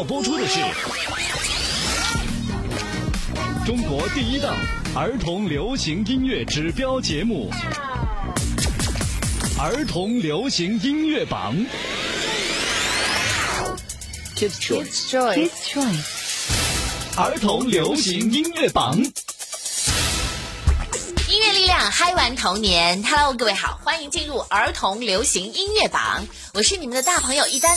要播出的是中国第一档儿童流行音乐指标节目《儿童流行音乐榜》。Kids Choice，Kids Choice，儿童流行音乐榜。音乐力量嗨玩童年。Hello，各位好，欢迎进入儿童流行音乐榜。我是你们的大朋友一丹。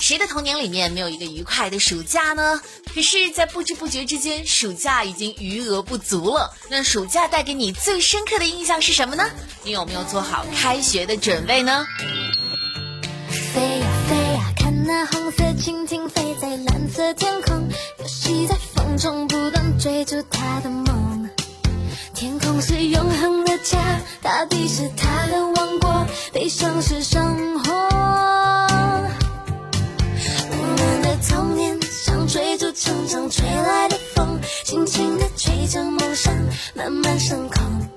谁的童年里面没有一个愉快的暑假呢？可是，在不知不觉之间，暑假已经余额不足了。那暑假带给你最深刻的印象是什么呢？你有没有做好开学的准备呢？飞呀飞呀，看那红色蜻蜓飞在蓝色天空，游戏在风中不断追逐它的梦。天空是永恒的家，大地是它的王国，悲伤是生吹来的风，轻轻地吹着梦想慢慢升空。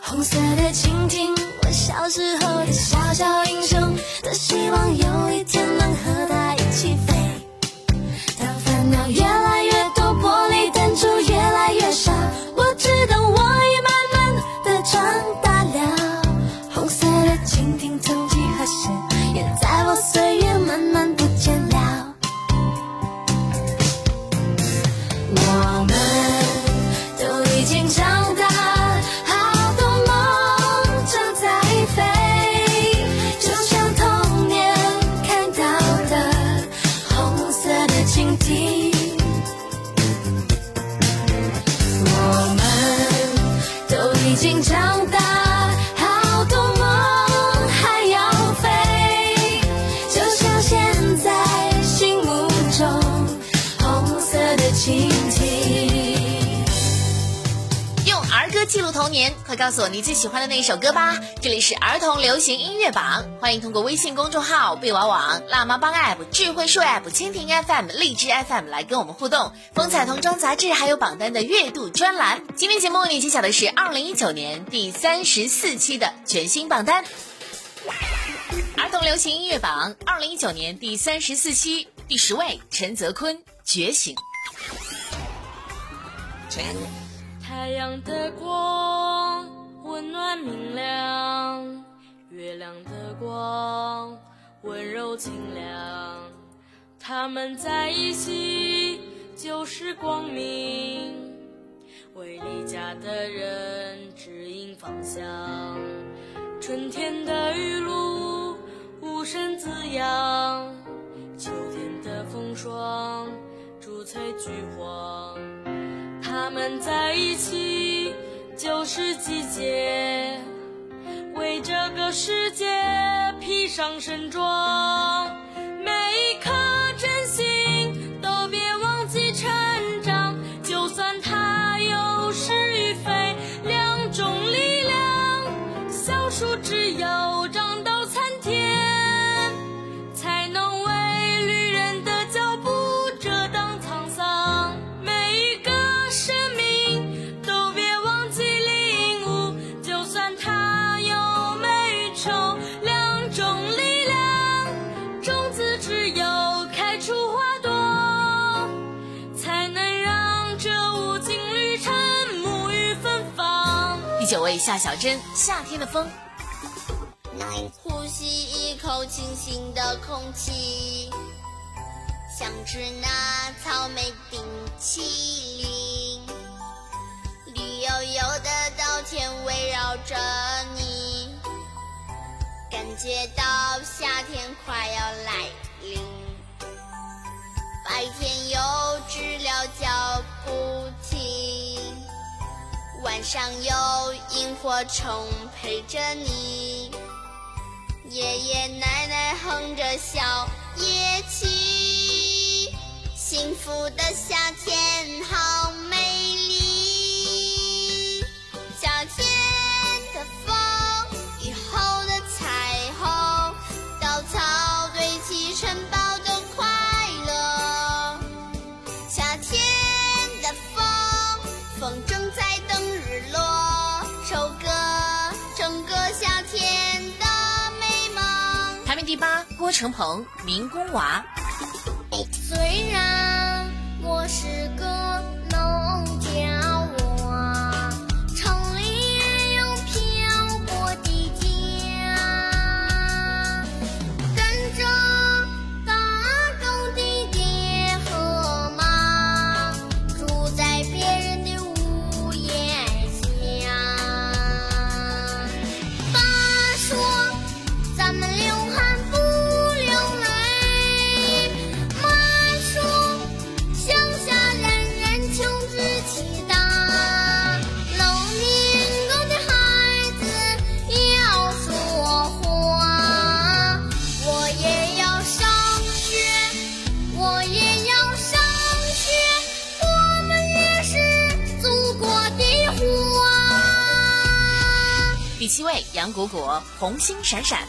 红色的蜻蜓，我小时候的小小英雄，多希望有一天能和它一起飞。当烦恼告诉我你最喜欢的那一首歌吧！这里是儿童流行音乐榜，欢迎通过微信公众号、贝娃网、辣妈帮 App、智慧树 App、蜻蜓 FM、荔枝 FM 来跟我们互动。风采童装杂志还有榜单的月度专栏。今天节目为你揭晓的是二零一九年第三十四期的全新榜单。儿童流行音乐榜二零一九年第三十四期第十位，陈泽坤《觉醒》。太阳的光温暖明亮，月亮的光温柔清凉。他们在一起就是光明，为离家的人指引方向。春天的雨露无声滋养，秋天的风霜逐翠橘黄。他们在一起就是季节，为这个世界披上盛装。九位，夏小珍《夏天的风》。呼吸一口清新的空气，想吃那草莓冰淇淋，绿油油的稻田围绕着你，感觉到晚上有萤火虫陪着你。爷爷奶奶哼着小夜曲幸福的夏天好陈鹏民工娃。虽然我是个蔬果红星闪闪。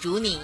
如你。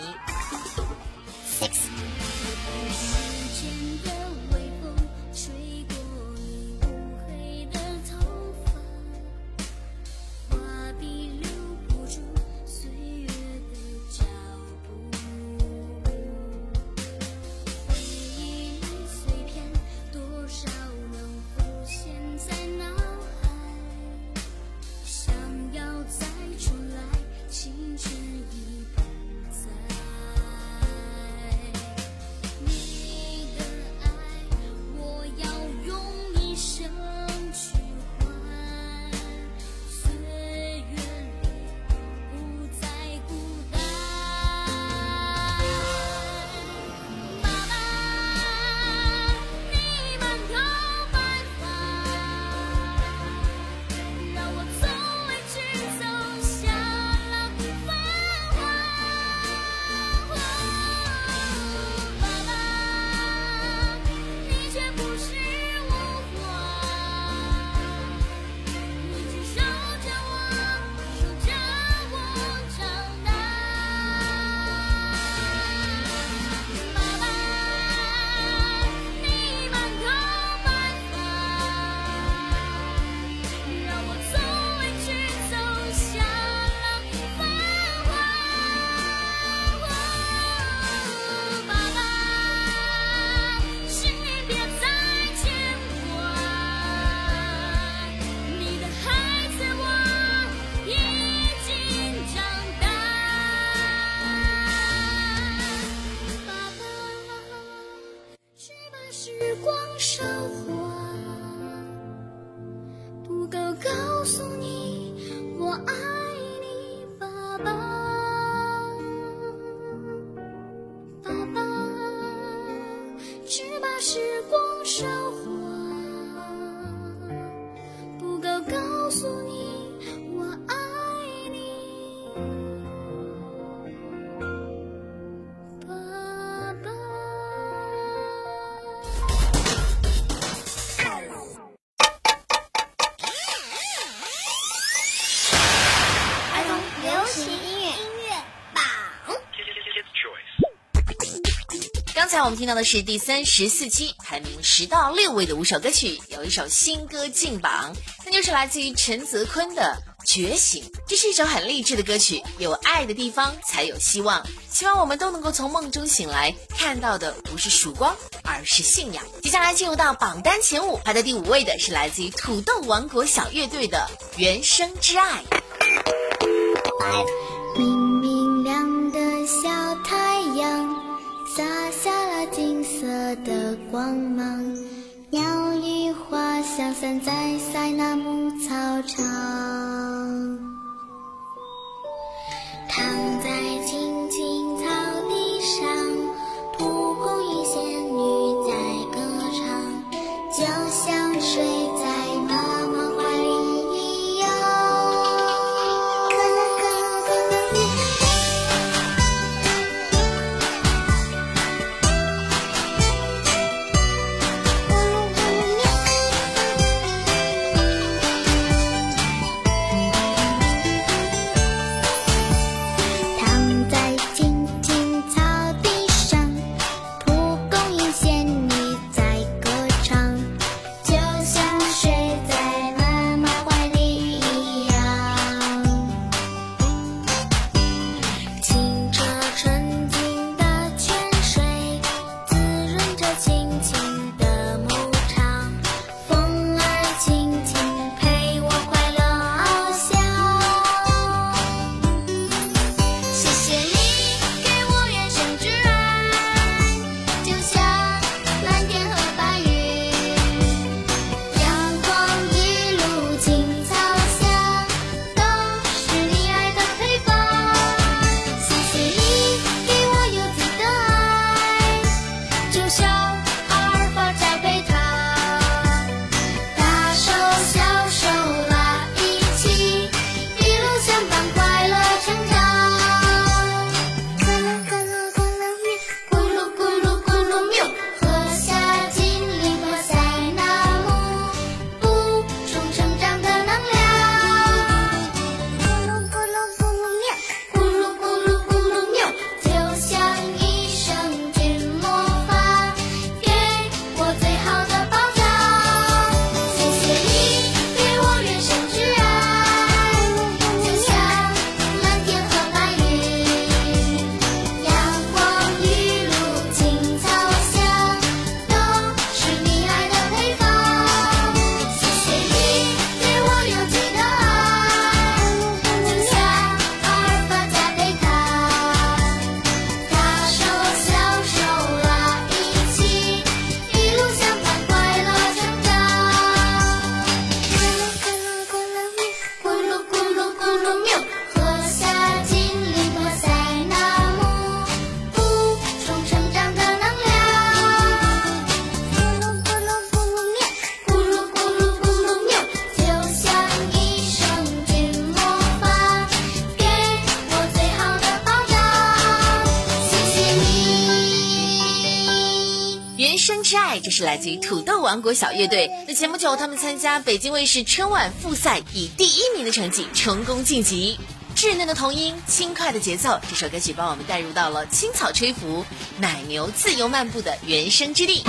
在我们听到的是第三十四期排名十到六位的五首歌曲，有一首新歌进榜，那就是来自于陈泽坤的《觉醒》。这是一首很励志的歌曲，有爱的地方才有希望，希望我们都能够从梦中醒来，看到的不是曙光，而是信仰。接下来进入到榜单前五，排在第五位的是来自于土豆王国小乐队的《原生之爱》。明明亮的小太阳洒下金色的光芒，鸟语花香散在塞纳牧草场，躺在青青草地上，蒲公英这是来自于土豆王国小乐队。那前不久，他们参加北京卫视春晚复赛，以第一名的成绩成功晋级。稚嫩的童音，轻快的节奏，这首歌曲帮我们带入到了青草吹拂、奶牛自由漫步的原生之地。